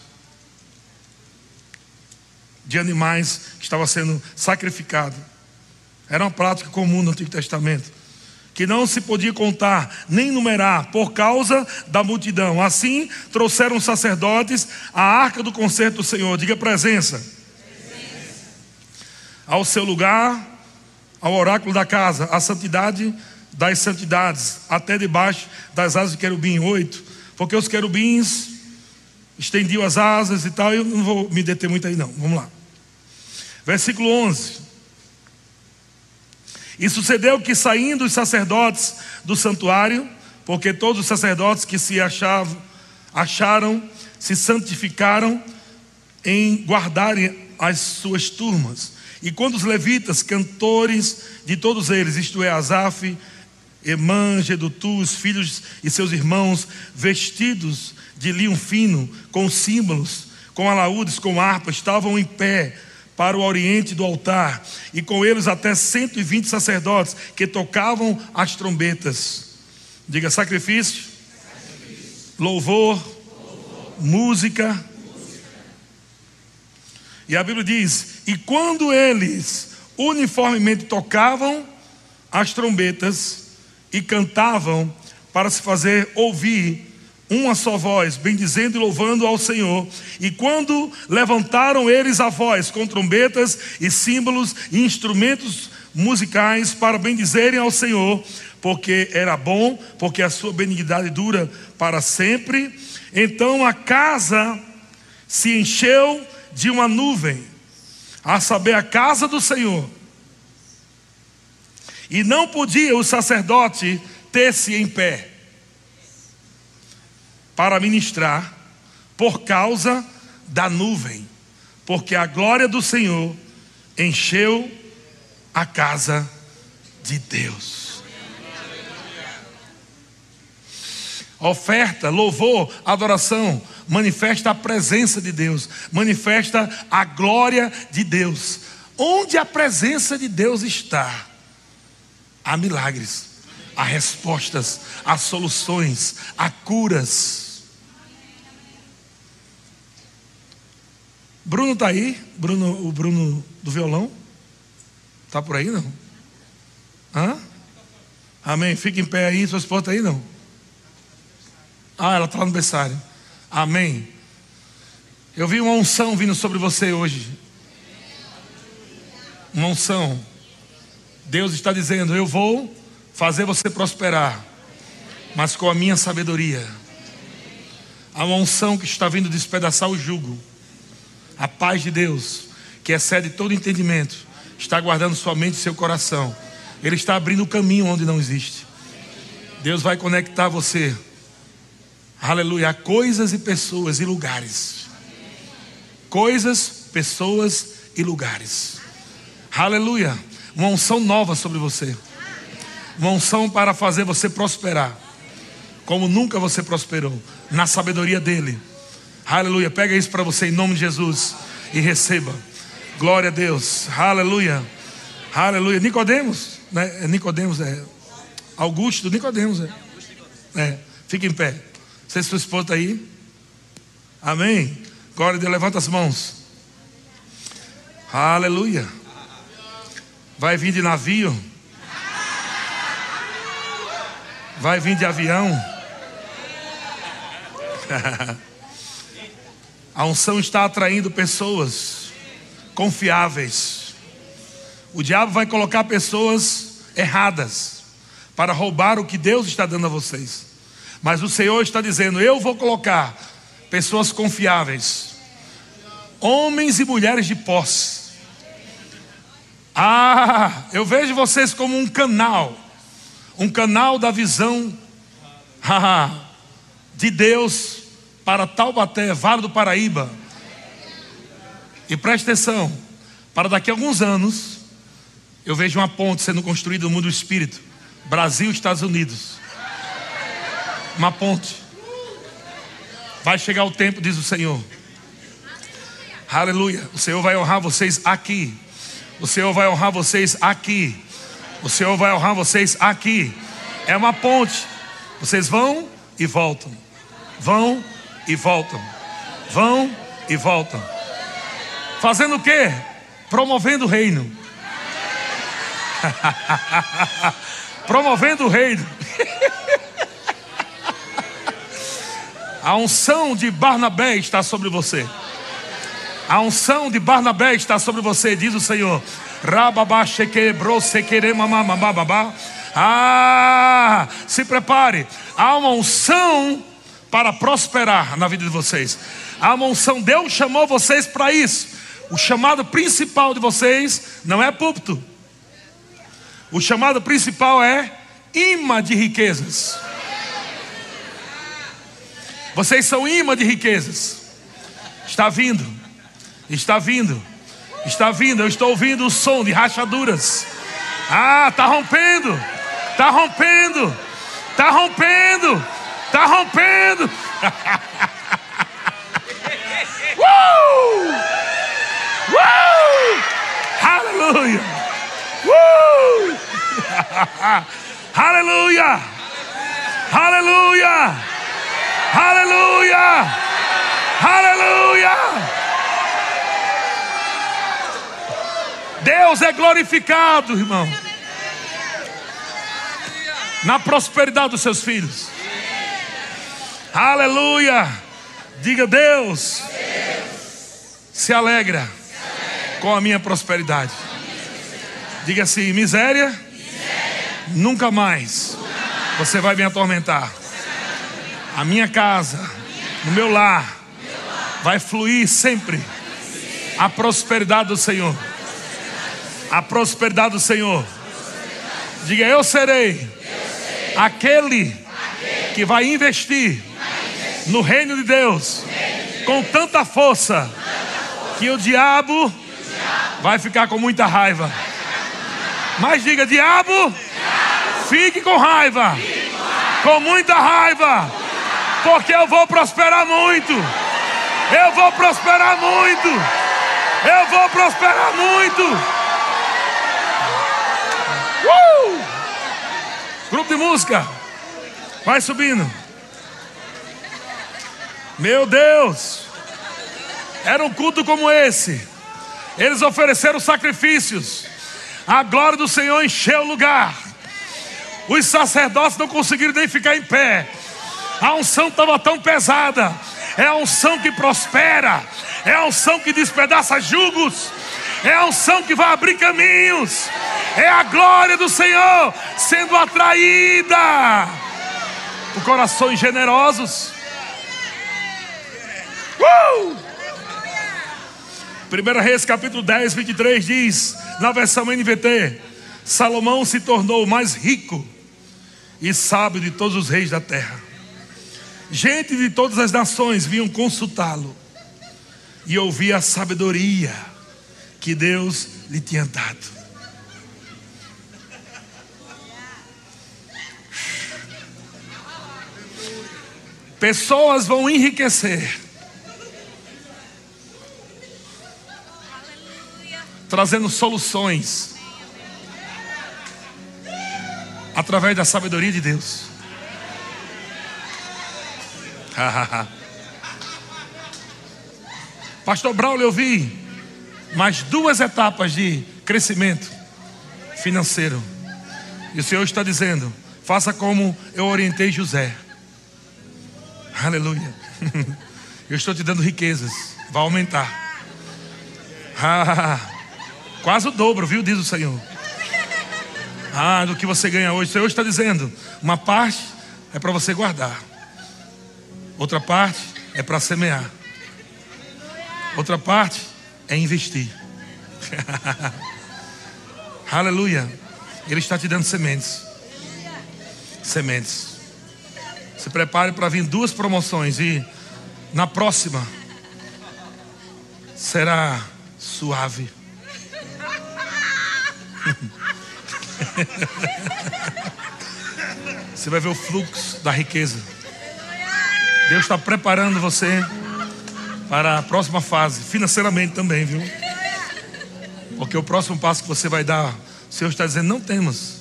de animais que estava sendo sacrificado. Era uma prática comum no Antigo Testamento, que não se podia contar nem numerar por causa da multidão. Assim, trouxeram os sacerdotes a arca do concerto do Senhor, diga presença, presença. Ao seu lugar, ao oráculo da casa, a santidade das santidades, até debaixo das asas de querubim. Oito, porque os querubins estendiam as asas e tal, eu não vou me deter muito aí não, vamos lá. Versículo 11. E sucedeu que saindo os sacerdotes do santuário, porque todos os sacerdotes que se achavam, acharam, se santificaram em guardarem as suas turmas. E quando os levitas, cantores de todos eles, isto é, Asaf, Emã, Gedutu, os filhos e seus irmãos, vestidos de linho fino, com símbolos, com alaúdes, com harpa, estavam em pé para o oriente do altar, e com eles até 120 sacerdotes que tocavam as trombetas. Diga sacrifício, sacrifício. Louvor, louvor, música. E a Bíblia diz: E quando eles uniformemente tocavam as trombetas e cantavam para se fazer ouvir uma só voz, bendizendo e louvando ao Senhor. E quando levantaram eles a voz com trombetas e símbolos e instrumentos musicais para bendizerem ao Senhor, porque era bom, porque a sua benignidade dura para sempre, então a casa se encheu de uma nuvem, a saber, a casa do Senhor. E não podia o sacerdote ter-se em pé para ministrar por causa da nuvem, porque a glória do Senhor encheu a casa de Deus. Oferta, louvor, adoração, manifesta a presença de Deus, manifesta a glória de Deus. Onde a presença de Deus está, há milagres, há respostas, há soluções, há curas. Bruno está aí? Bruno, o Bruno do violão? Está por aí não? Hã? Amém. Fica em pé aí, sua esposa está aí não? Ah, ela está lá no berçário. Amém. Eu vi uma unção vindo sobre você hoje. Uma unção. Deus está dizendo: Eu vou fazer você prosperar, mas com a minha sabedoria. Há uma unção que está vindo despedaçar o jugo. A paz de Deus, que excede todo entendimento, está guardando sua mente e seu coração. Ele está abrindo o caminho onde não existe. Deus vai conectar você, aleluia, coisas e pessoas e lugares. Coisas, pessoas e lugares. Aleluia. Uma unção nova sobre você. Uma unção para fazer você prosperar. Como nunca você prosperou. Na sabedoria dEle Aleluia. Pega isso para você em nome de Jesus e receba. Glória a Deus. Aleluia. Aleluia. Nicodemos, né? Nicodemos é Augusto Nicodemos é. É. Fica em pé. Você sua esposa aí? Amém. Glória a Deus. Levanta as mãos. Aleluia. Vai vir de navio. Vai vir de avião. A unção está atraindo pessoas confiáveis. O diabo vai colocar pessoas erradas para roubar o que Deus está dando a vocês. Mas o Senhor está dizendo: Eu vou colocar pessoas confiáveis, homens e mulheres de posse, Ah, eu vejo vocês como um canal, um canal da visão de Deus para Taubaté, Vale do Paraíba. E preste atenção, para daqui a alguns anos, eu vejo uma ponte sendo construída no mundo do espírito Brasil, Estados Unidos. Uma ponte. Vai chegar o tempo, diz o Senhor. Aleluia. O Senhor vai honrar vocês aqui. O Senhor vai honrar vocês aqui. O Senhor vai honrar vocês aqui. É uma ponte. Vocês vão e voltam. Vão e voltam. Vão e voltam. Fazendo o quê? Promovendo o reino. Promovendo o reino. A unção de Barnabé está sobre você. A unção de Barnabé está sobre você, diz o Senhor. Ah, se prepare. Há uma unção para prosperar na vida de vocês. Há uma unção. Deus chamou vocês para isso. O chamado principal de vocês não é púlpito. O chamado principal é imã de riquezas. Vocês são imã de riquezas. Está vindo, está vindo, está vindo. Eu estou ouvindo o som de rachaduras. Ah, está rompendo, está rompendo, está rompendo, está rompendo. uh! Uh! Aleluia! Uh! Aleluia! Aleluia! Aleluia! Aleluia! Deus é glorificado, irmão. Na prosperidade dos seus filhos. Aleluia! Diga Deus, se alegra com a minha prosperidade. Diga assim: miséria, nunca mais você vai me atormentar. A minha casa, no meu lar, vai fluir sempre a prosperidade do Senhor. A prosperidade do Senhor. Diga: Eu serei aquele que vai investir no reino de Deus com tanta força que o diabo vai ficar com muita raiva. Mas diga: diabo, fique com raiva, com muita raiva, porque eu vou prosperar muito. Eu vou prosperar muito. Eu vou prosperar muito. Uh! Grupo de música, vai subindo. Meu Deus, era um culto como esse. Eles ofereceram sacrifícios. A glória do Senhor encheu o lugar. Os sacerdotes não conseguiram nem ficar em pé. A unção estava tão pesada. É a unção que prospera. É a unção que despedaça jugos. É a unção que vai abrir caminhos. É a glória do Senhor sendo atraída por corações generosos. Uh! 1 Reis capítulo 10, 23 diz, na versão NVT: Salomão se tornou o mais rico e sábio de todos os reis da terra. Gente de todas as nações vinham consultá-lo e ouvir a sabedoria que Deus lhe tinha dado. Pessoas vão enriquecer trazendo soluções através da sabedoria de Deus. Pastor Braulio, eu vi mais duas etapas de crescimento financeiro. E o Senhor está dizendo: faça como eu orientei José. Aleluia. Eu estou te dando riquezas, vai aumentar. Quase o dobro, viu? Diz o Senhor. Ah, do que você ganha hoje. O Senhor está dizendo: uma parte é para você guardar, outra parte é para semear, outra parte é investir. Aleluia. Ele está te dando sementes. Sementes. Se prepare para vir duas promoções e na próxima será suave. Você vai ver o fluxo da riqueza. Deus está preparando você para a próxima fase, financeiramente também, viu? Porque o próximo passo que você vai dar, o Senhor está dizendo: não temos.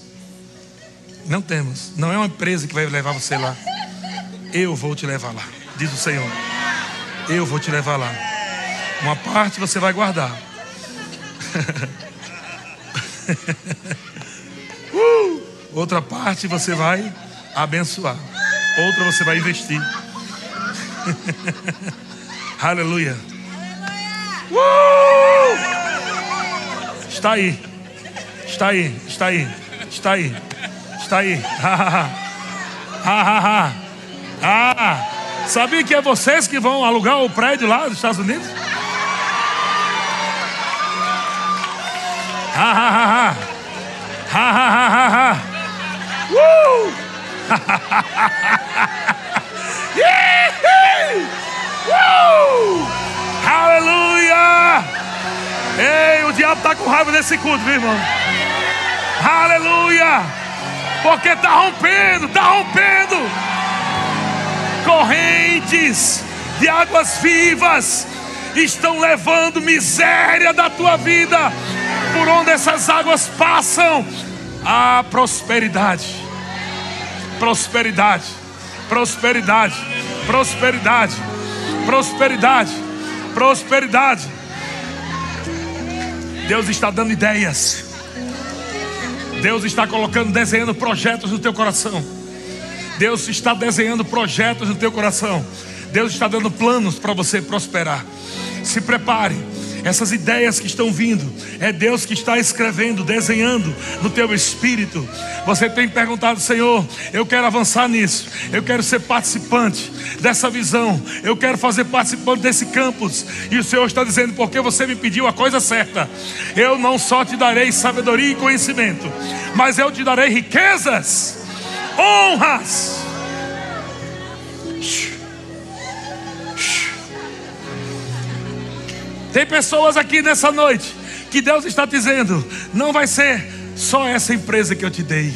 Não temos. Não é uma empresa que vai levar você lá. Eu vou te levar lá, diz o Senhor. Eu vou te levar lá. Uma parte você vai guardar. uh! Outra parte você vai abençoar. Outra você vai investir. Aleluia. Uh! Está aí. Está aí. Está aí. Está aí. Está aí. ah, sabia que é vocês que vão alugar o prédio lá dos Estados Unidos? Ha ha ha ha. Ha ha ha ha ha. Uh! uh! Aleluia! Ei, o diabo está com raiva desse culto, meu irmão. Aleluia! Porque está rompendo, está rompendo correntes de águas vivas estão levando miséria da tua vida por onde essas águas passam, a prosperidade, prosperidade, prosperidade, prosperidade, prosperidade, prosperidade. Deus está dando ideias. Deus está colocando, desenhando projetos no teu coração. Deus está desenhando projetos no teu coração. Deus está dando planos para você prosperar. Se prepare essas ideias que estão vindo, é Deus que está escrevendo, desenhando no teu espírito. Você tem perguntado, Senhor, eu quero avançar nisso, eu quero ser participante dessa visão, eu quero fazer participante desse campus. E o Senhor está dizendo, porque você me pediu a coisa certa, eu não só te darei sabedoria e conhecimento, mas eu te darei riquezas, honras. Tem pessoas aqui nessa noite que Deus está dizendo: não vai ser só essa empresa que eu te dei,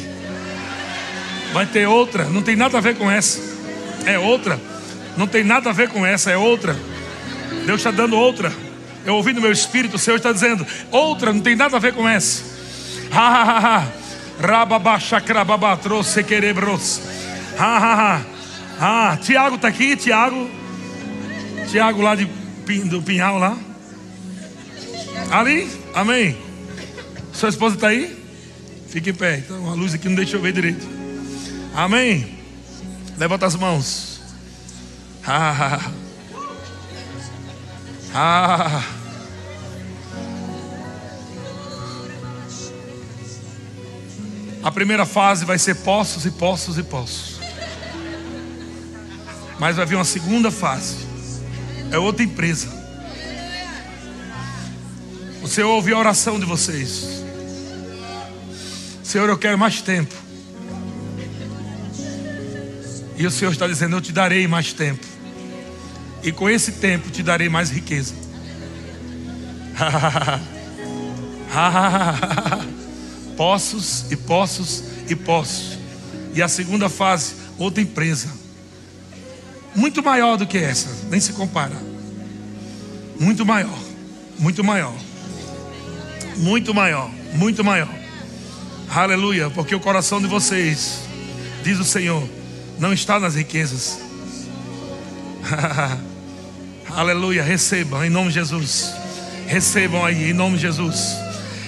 vai ter outra, não tem nada a ver com essa, é outra, não tem nada a ver com essa, é outra. Deus está dando outra. Eu ouvi no meu espírito, o Senhor está dizendo: outra, não tem nada a ver com essa. Ha ha ha ha. Rababachacrababa trouxe querebros. Ha ha ha. Ah, Tiago está aqui, Tiago. Tiago lá de, do Pinhal lá. Ali? Amém. Sua esposa está aí? Fique em pé. Então a luz aqui não deixa eu ver direito. Amém. Levanta as mãos. Ah. Ah. A primeira fase vai ser poços e poços e poços. Mas vai vir uma segunda fase. É outra empresa. O Senhor ouviu a oração de vocês. Senhor, eu quero mais tempo. E o Senhor está dizendo: Eu te darei mais tempo. E com esse tempo te darei mais riqueza. poços e poços e poços. E a segunda fase, outra empresa. Muito maior do que essa, nem se compara. Muito maior, muito maior muito maior, muito maior. Aleluia, porque o coração de vocês, diz o Senhor, não está nas riquezas. Aleluia, recebam em nome de Jesus. Recebam aí em nome de Jesus.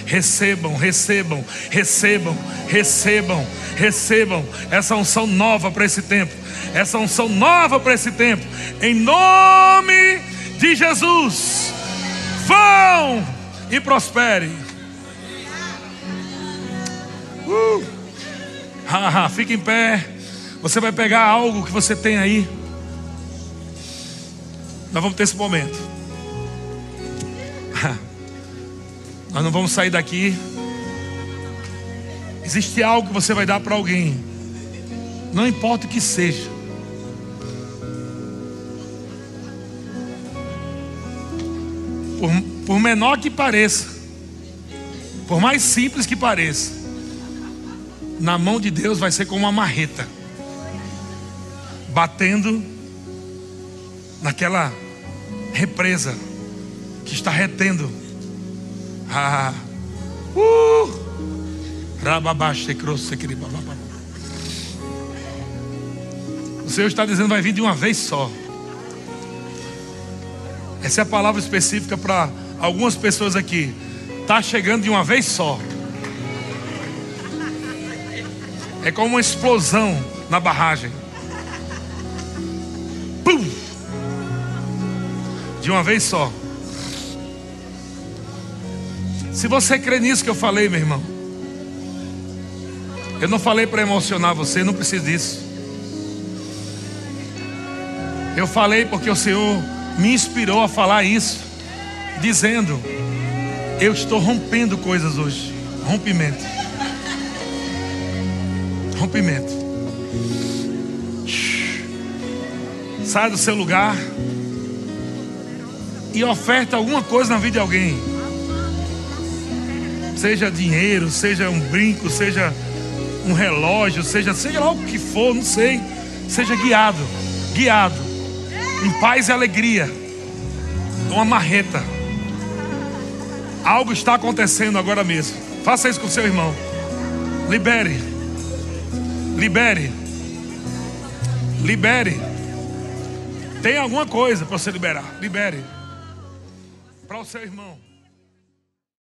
Recebam, recebam, recebam, recebam, recebam essa unção nova para esse tempo. Essa unção nova para esse tempo. Em nome de Jesus. Vão e prospere. Uh. Ha, fica em pé. Você vai pegar algo que você tem aí. Nós vamos ter esse momento. Nós não vamos sair daqui Existe algo que você vai dar para alguém, não importa o que seja. Por, por menor que pareça, por mais simples que pareça, na mão de Deus vai ser como uma marreta, batendo naquela represa que está retendo. Ah, uh, o Senhor está dizendo vai vir de uma vez só. Essa é a palavra específica para algumas pessoas aqui. Está chegando de uma vez só. É como uma explosão na barragem. Pum! De uma vez só. Se você crê nisso que eu falei, meu irmão. Eu não falei para emocionar você, não precisa disso. Eu falei porque o Senhor me inspirou a falar isso, dizendo: Eu estou rompendo coisas hoje. Rompimento. Rompimento. Sai do seu lugar e oferta alguma coisa na vida de alguém. Seja dinheiro, seja um brinco, seja um relógio, seja, seja lá o que for, não sei. Seja guiado, guiado em paz e alegria, uma marreta. Algo está acontecendo agora mesmo. Faça isso com seu irmão. Libere. Libere. Libere. Tem alguma coisa para você liberar. Libere. Para o seu irmão.